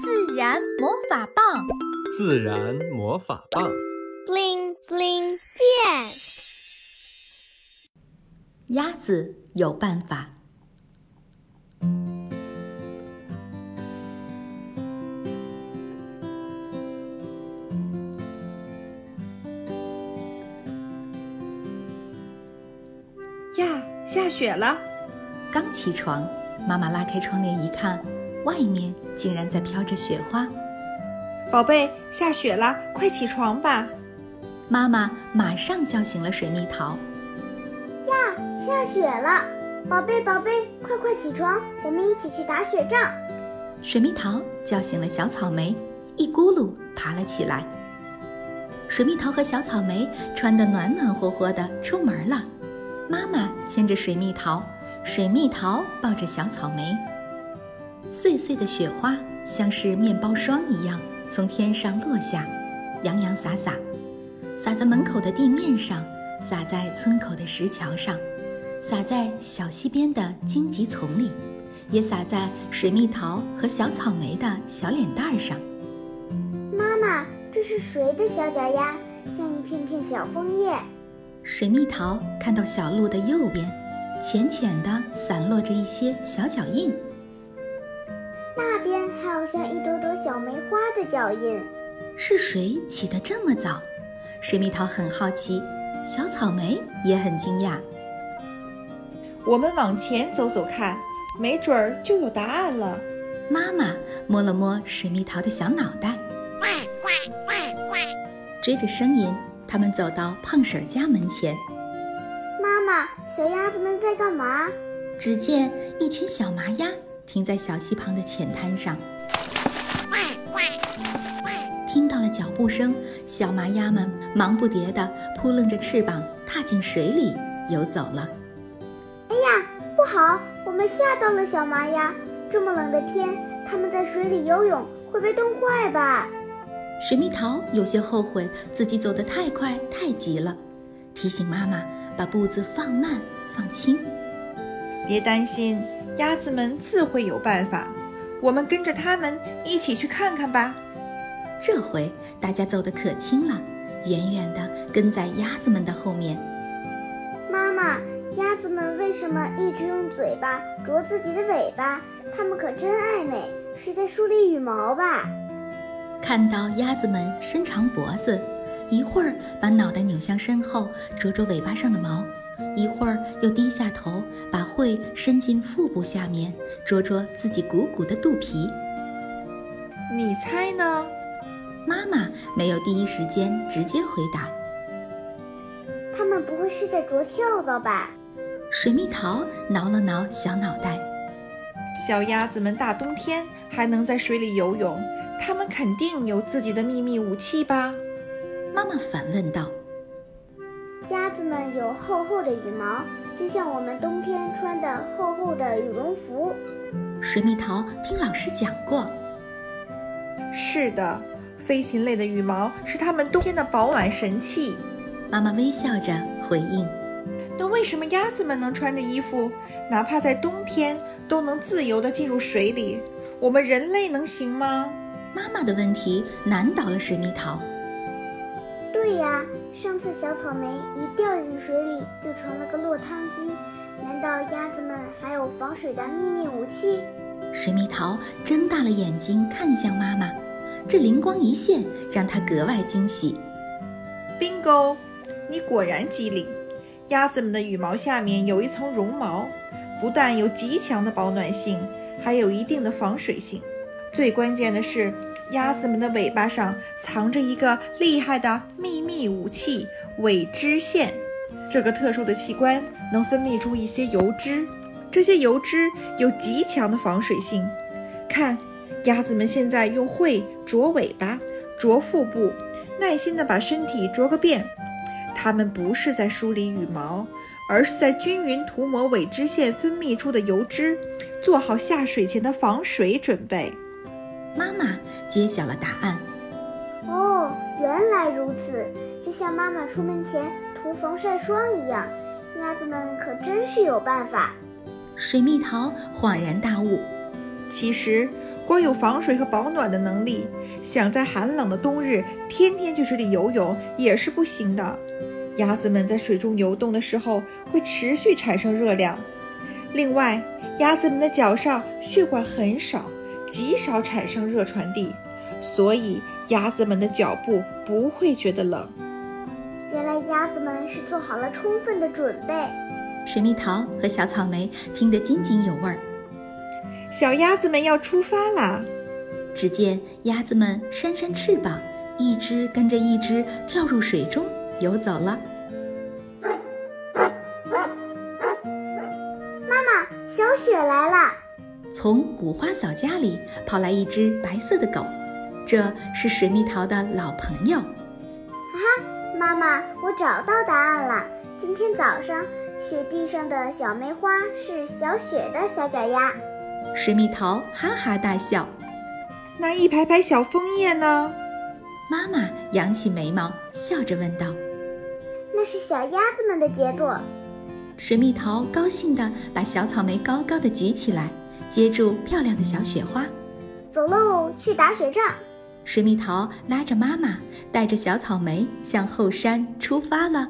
自然魔法棒，自然魔法棒，bling bling 变。鸭子有办法。呀，下雪了！刚起床，妈妈拉开窗帘一看。外面竟然在飘着雪花，宝贝，下雪了，快起床吧！妈妈马上叫醒了水蜜桃。呀，下雪了，宝贝，宝贝，快快起床，我们一起去打雪仗。水蜜桃叫醒了小草莓，一咕噜爬了起来。水蜜桃和小草莓穿得暖暖和和的出门了，妈妈牵着水蜜桃，水蜜桃抱着小草莓。碎碎的雪花像是面包霜一样从天上落下，洋洋洒洒，洒在门口的地面上，洒在村口的石桥上，洒在小溪边的荆棘丛里，也洒在水蜜桃和小草莓的小脸蛋上。妈妈，这是谁的小脚丫？像一片片小枫叶。水蜜桃看到小路的右边，浅浅的散落着一些小脚印。像一朵朵小梅花的脚印，是谁起得这么早？水蜜桃很好奇，小草莓也很惊讶。我们往前走走看，没准儿就有答案了。妈妈摸了摸水蜜桃的小脑袋，追着声音，他们走到胖婶家门前。妈妈，小鸭子们在干嘛？只见一群小麻鸭。停在小溪旁的浅滩上，听到了脚步声，小麻鸭们忙不迭地扑棱着翅膀，踏进水里游走了。哎呀，不好，我们吓到了小麻鸭！这么冷的天，它们在水里游泳会被冻坏吧？水蜜桃有些后悔自己走得太快太急了，提醒妈妈把步子放慢放轻。别担心。鸭子们自会有办法，我们跟着它们一起去看看吧。这回大家走得可轻了，远远地跟在鸭子们的后面。妈妈，鸭子们为什么一直用嘴巴啄自己的尾巴？它们可真爱美，是在梳理羽毛吧？看到鸭子们伸长脖子，一会儿把脑袋扭向身后啄啄尾巴上的毛。一会儿又低下头，把喙伸进腹部下面，啄啄自己鼓鼓的肚皮。你猜呢？妈妈没有第一时间直接回答。他们不会是在啄跳蚤吧？水蜜桃挠了挠小脑袋。小鸭子们大冬天还能在水里游泳，它们肯定有自己的秘密武器吧？妈妈反问道。鸭子们有厚厚的羽毛，就像我们冬天穿的厚厚的羽绒服。水蜜桃听老师讲过。是的，飞禽类的羽毛是它们冬天的保暖神器。妈妈微笑着回应。那为什么鸭子们能穿着衣服，哪怕在冬天都能自由地进入水里？我们人类能行吗？妈妈的问题难倒了水蜜桃。对呀，上次小草莓一掉进水里就成了个落汤鸡。难道鸭子们还有防水的秘密武器？水蜜桃睁大了眼睛看向妈妈，这灵光一现让她格外惊喜。Bingo，你果然机灵。鸭子们的羽毛下面有一层绒毛，不但有极强的保暖性，还有一定的防水性。最关键的是。鸭子们的尾巴上藏着一个厉害的秘密武器——尾脂腺。这个特殊的器官能分泌出一些油脂，这些油脂有极强的防水性。看，鸭子们现在用喙啄尾巴、啄腹部，耐心地把身体啄个遍。它们不是在梳理羽毛，而是在均匀涂抹尾脂腺分泌出的油脂，做好下水前的防水准备。妈妈揭晓了答案。哦，原来如此，就像妈妈出门前涂防晒霜一样。鸭子们可真是有办法。水蜜桃恍然大悟，其实光有防水和保暖的能力，想在寒冷的冬日天天去水里游泳也是不行的。鸭子们在水中游动的时候会持续产生热量。另外，鸭子们的脚上血管很少，极少产生热传递，所以鸭子们的脚步不会觉得冷。原来鸭子们是做好了充分的准备。水蜜桃和小草莓听得津津有味儿。小鸭子们要出发啦！只见鸭子们扇扇翅膀，一只跟着一只跳入水中游走了。妈妈，小雪来啦！从古花嫂家里跑来一只白色的狗，这是水蜜桃的老朋友。哈哈，妈妈，我找到答案了。今天早上，雪地上的小梅花是小雪的小脚丫。水蜜桃哈哈大笑。那一排排小枫叶呢？妈妈扬起眉毛，笑着问道：“那是小鸭子们的杰作。”水蜜桃高兴地把小草莓高高的举起来，接住漂亮的小雪花。走喽，去打雪仗！水蜜桃拉着妈妈，带着小草莓向后山出发了。